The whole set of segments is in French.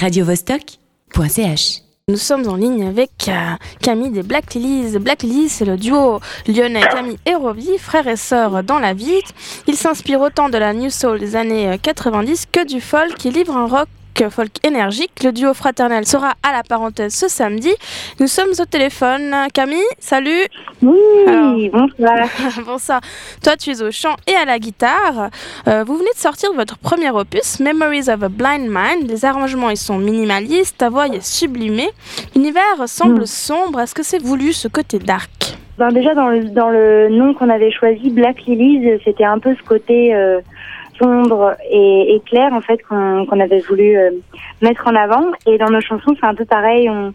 radiovostok.ch. Nous sommes en ligne avec euh, Camille des Black Lilies. Black Lilies, c'est le duo lyonnais Camille et Robbie, frères et sœurs dans la vie. Ils s'inspirent autant de la New Soul des années 90 que du folk qui livre un rock folk énergique. Le duo fraternel sera à la parenthèse ce samedi. Nous sommes au téléphone. Camille, salut. Oui, bonsoir. bonsoir. Toi, tu es au chant et à la guitare. Euh, vous venez de sortir votre premier opus, Memories of a Blind Mind. Les arrangements, ils sont minimalistes. Ta voix est sublimée. L'univers semble mm. sombre. Est-ce que c'est voulu ce côté dark? Ben déjà dans le, dans le nom qu'on avait choisi, Black Lilies, c'était un peu ce côté euh, sombre et, et clair en fait qu'on avait voulu euh, mettre en avant. Et dans nos chansons, c'est un peu pareil. On,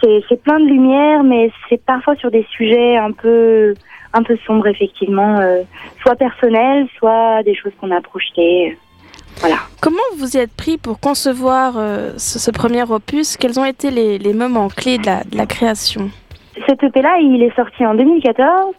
c'est plein de lumière, mais c'est parfois sur des sujets un peu un peu sombres effectivement, euh, soit personnels, soit des choses qu'on a projetées. Voilà. Comment vous y êtes pris pour concevoir euh, ce, premier opus? Quels ont été les, les moments clés de la, de la création? Cet EP-là, il est sorti en 2014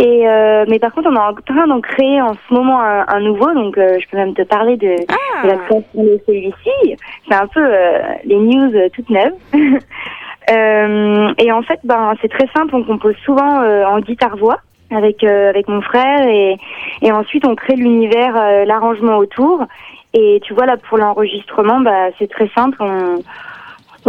et euh, mais par contre, on est en train d'en créer en ce moment un, nouveau, donc euh, je peux même te parler de, ah. la création de celui-ci. C'est un peu euh, les news toutes neuves. et en fait, ben c'est très simple. On compose souvent en guitare-voix avec avec mon frère et et ensuite on crée l'univers, l'arrangement autour. Et tu vois là pour l'enregistrement, bah c'est très simple. On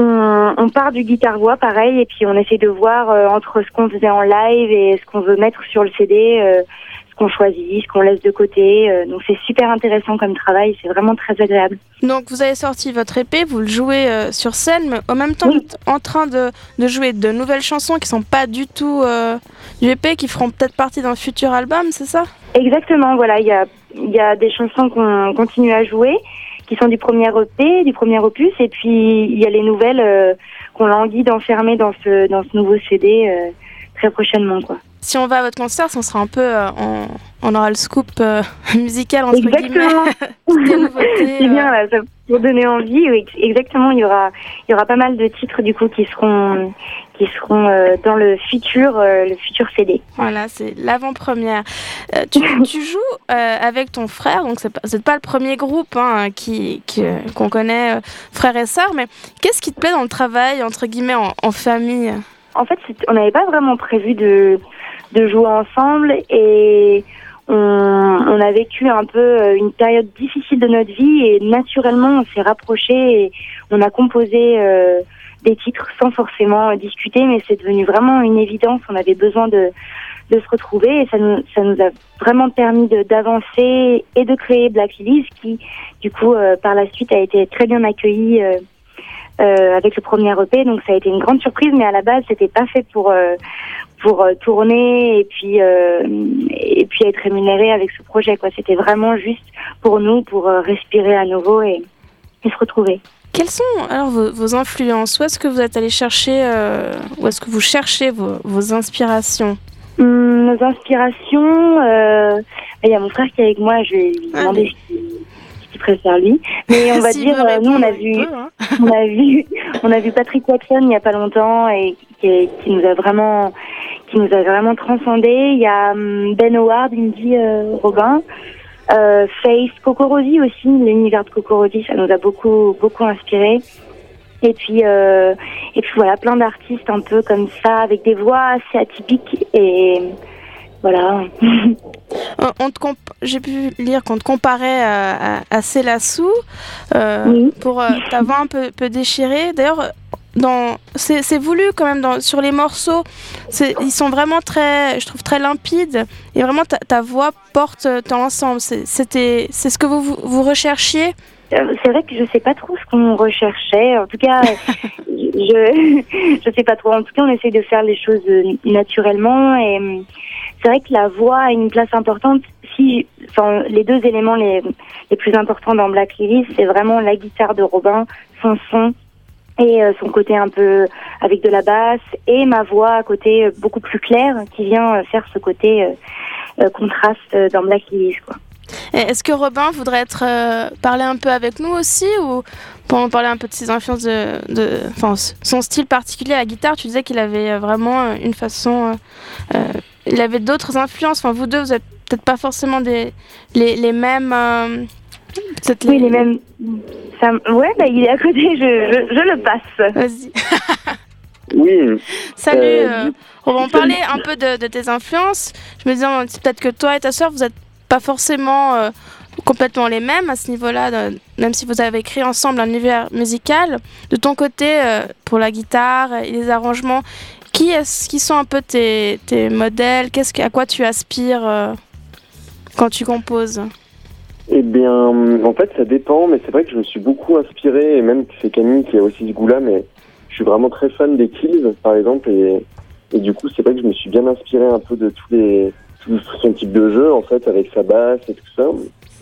on, on, part du guitare-voix pareil et puis on essaie de voir euh, entre ce qu'on faisait en live et ce qu'on veut mettre sur le CD, euh, ce qu'on choisit, ce qu'on laisse de côté. Euh, donc c'est super intéressant comme travail, c'est vraiment très agréable. Donc vous avez sorti votre épée, vous le jouez sur scène, mais en même temps vous êtes en train de, de, jouer de nouvelles chansons qui sont pas du tout du épée, qui feront peut-être partie d'un futur album, c'est ça? Exactement, voilà, il y a, y a des chansons qu'on continue à jouer qui sont du premier EP, du premier opus, et puis il y a les nouvelles euh, qu'on languit d'enfermer dans ce dans ce nouveau CD euh, très prochainement, quoi. Si on va à votre concert, on sera un peu, euh, on, aura le scoop musical entre exactement. guillemets. C'est bien là, pour donner envie. Oui, exactement, il y aura, il y aura pas mal de titres du coup qui seront qui seront euh, dans le futur, euh, le futur CD. Voilà, c'est l'avant-première. Euh, tu, tu, joues avec ton frère, donc c'est pas, pas le premier groupe hein, qui qu'on connaît, frère et sœur, mais qu'est-ce qui te plaît dans le travail entre guillemets en, famille? En fait, on n'avait pas vraiment prévu de de jouer ensemble et on, a vécu un peu une période difficile de notre vie et naturellement on s'est rapprochés et on a composé des titres sans forcément discuter, mais c'est devenu vraiment une évidence. On avait besoin de, de se retrouver et ça nous, a vraiment permis d'avancer et de créer Black Lilies qui, du coup, euh, par la suite a été très bien accueilli euh, euh, avec le premier EP. Donc ça a été une grande surprise, mais à la base, c'était pas fait pour pour tourner et puis et puis être rémunéré avec ce projet. Quoi, c'était vraiment juste pour nous, pour respirer à nouveau et, et se retrouver. Quelles sont alors vos, influences? Où est-ce que vous êtes allé chercher, euh, où est-ce que vous cherchez vos, inspirations? Hum, Nos inspirations, euh, il y a mon frère qui est avec moi, je vais lui ah, demander ce qu'il préfère lui. Mais on va dire, euh, nous on a vu, hein. On a vu, on a vu Patrick Watson il n'y a pas longtemps et qui, qui, nous a vraiment, qui nous a vraiment transcendé. Il y a hum, Ben Howard, Indy Robin. Euh, Face, Cocorosi aussi, l'univers de Cocorosi, ça nous a beaucoup beaucoup inspiré. Et puis euh, et puis voilà, plein d'artistes un peu comme ça, avec des voix assez atypiques et voilà. J'ai pu lire qu'on te comparait à, à, à Célassou euh, pour ta voix un peu, peu déchirée. D'ailleurs, c'est voulu quand même dans, sur les morceaux. Ils sont vraiment très je trouve très limpides. Et vraiment ta, voix porte dans l'ensemble c'était c'est ce que vous vous recherchiez? Euh, c'est vrai que je sais pas trop ce qu'on recherchait. En tout cas je je sais pas trop. En tout cas on essaie de faire les choses naturellement. Et c'est vrai que la voix a une place importante si enfin, les deux éléments les, les plus importants dans Black Lily c'est vraiment la guitare de Robin son son et euh, son côté un peu avec de la basse et ma voix à côté euh, beaucoup plus claire qui vient euh, faire ce côté contraste dans Black Lilies. Est-ce que Robin voudrait être parler un peu avec nous aussi ou pour parler un peu de ses influences de, de son style particulier à la guitare? Tu disais qu'il avait vraiment une façon, il avait d'autres influences. Enfin vous deux vous êtes peut-être pas forcément des les, les mêmes Oui, les mêmes. Ça... Ouais, bah, il est à côté, je, je, le passe. Vas-y. oui. Salut. Euh, on va en parler un peu de, de, tes influences. Je me disais peut-être que toi et ta soeur, vous n'êtes pas forcément euh, complètement les mêmes à ce niveau-là, même si vous avez écrit ensemble un univers musical. De ton côté, euh, pour la guitare et les arrangements, qui, sont un peu tes, modèles? Qu'est-ce À quoi tu aspires quand tu composes? Eh bien, en fait, ça dépend, mais c'est vrai que je me suis beaucoup inspiré, et même c'est Camille qui a aussi ce goût-là, mais je suis vraiment très fan des Kills, par exemple, et, et du coup, c'est vrai que je me suis bien inspiré un peu de tous les tout son type de jeu, en fait, avec sa basse et tout ça.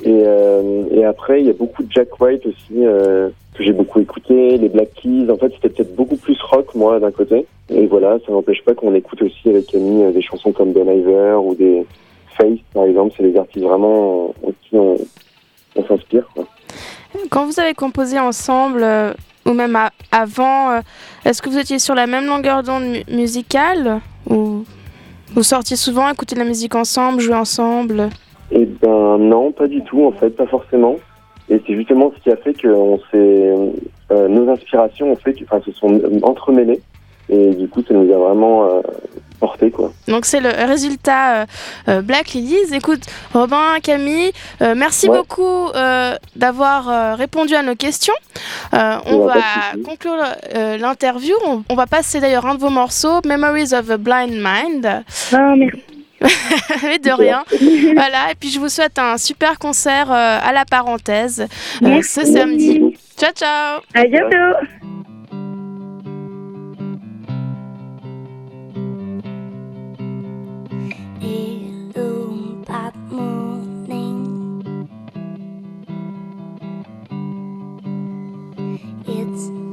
Et, euh, et après, il y a beaucoup de Jack White aussi, euh, que j'ai beaucoup écouté, les Black Keys. En fait, c'était peut-être beaucoup plus rock, moi, d'un côté. Et voilà, ça n'empêche pas qu'on écoute aussi avec Camille euh, des chansons comme Bon Iver ou des, par exemple, c'est des artistes vraiment qui on, s'inspire. Quand vous avez composé ensemble, euh, ou même avant, euh, est-ce que vous étiez sur la même longueur d'onde musicale Ou vous sortiez souvent écouter de la musique ensemble, jouer ensemble? Ben non, pas du tout en fait, pas forcément. Et c'est justement ce qui a fait que on s'est, euh, nos inspirations ont fait, enfin, se sont entremêlées. Et du coup, ça nous a vraiment porté quoi. Donc c'est le résultat euh, euh, Black Lilies. Écoute, Robin, Camille, euh, merci beaucoup d'avoir répondu à nos questions. on va conclure l'interview. On, va passer d'ailleurs un de vos morceaux, Memories of a Blind Mind. Ah, merci. de rien. voilà, et puis je vous souhaite un super concert à la parenthèse ce samedi. Ciao, ciao. À bientôt.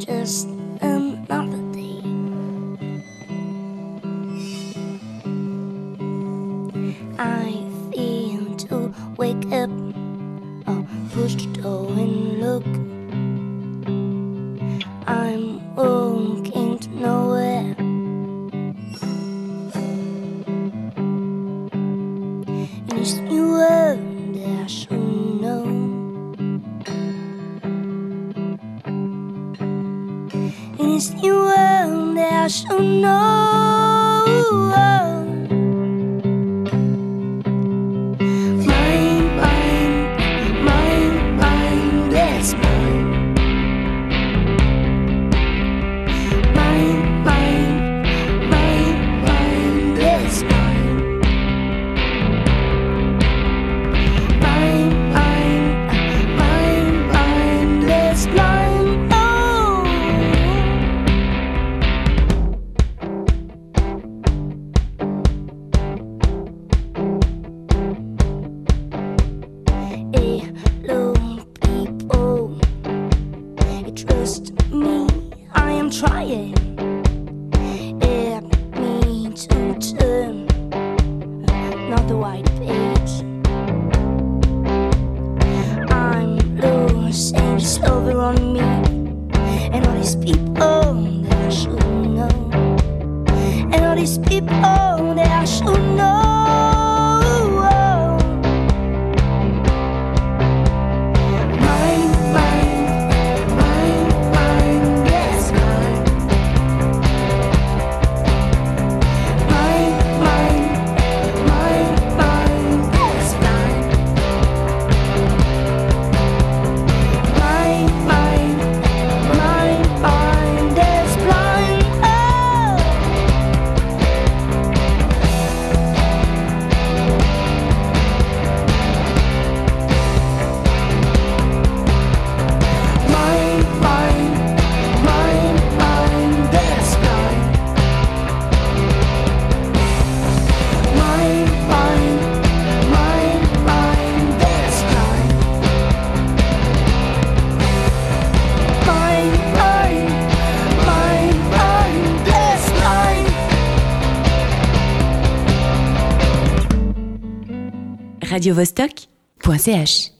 just another oh. on me and all these people. radiovostok.ch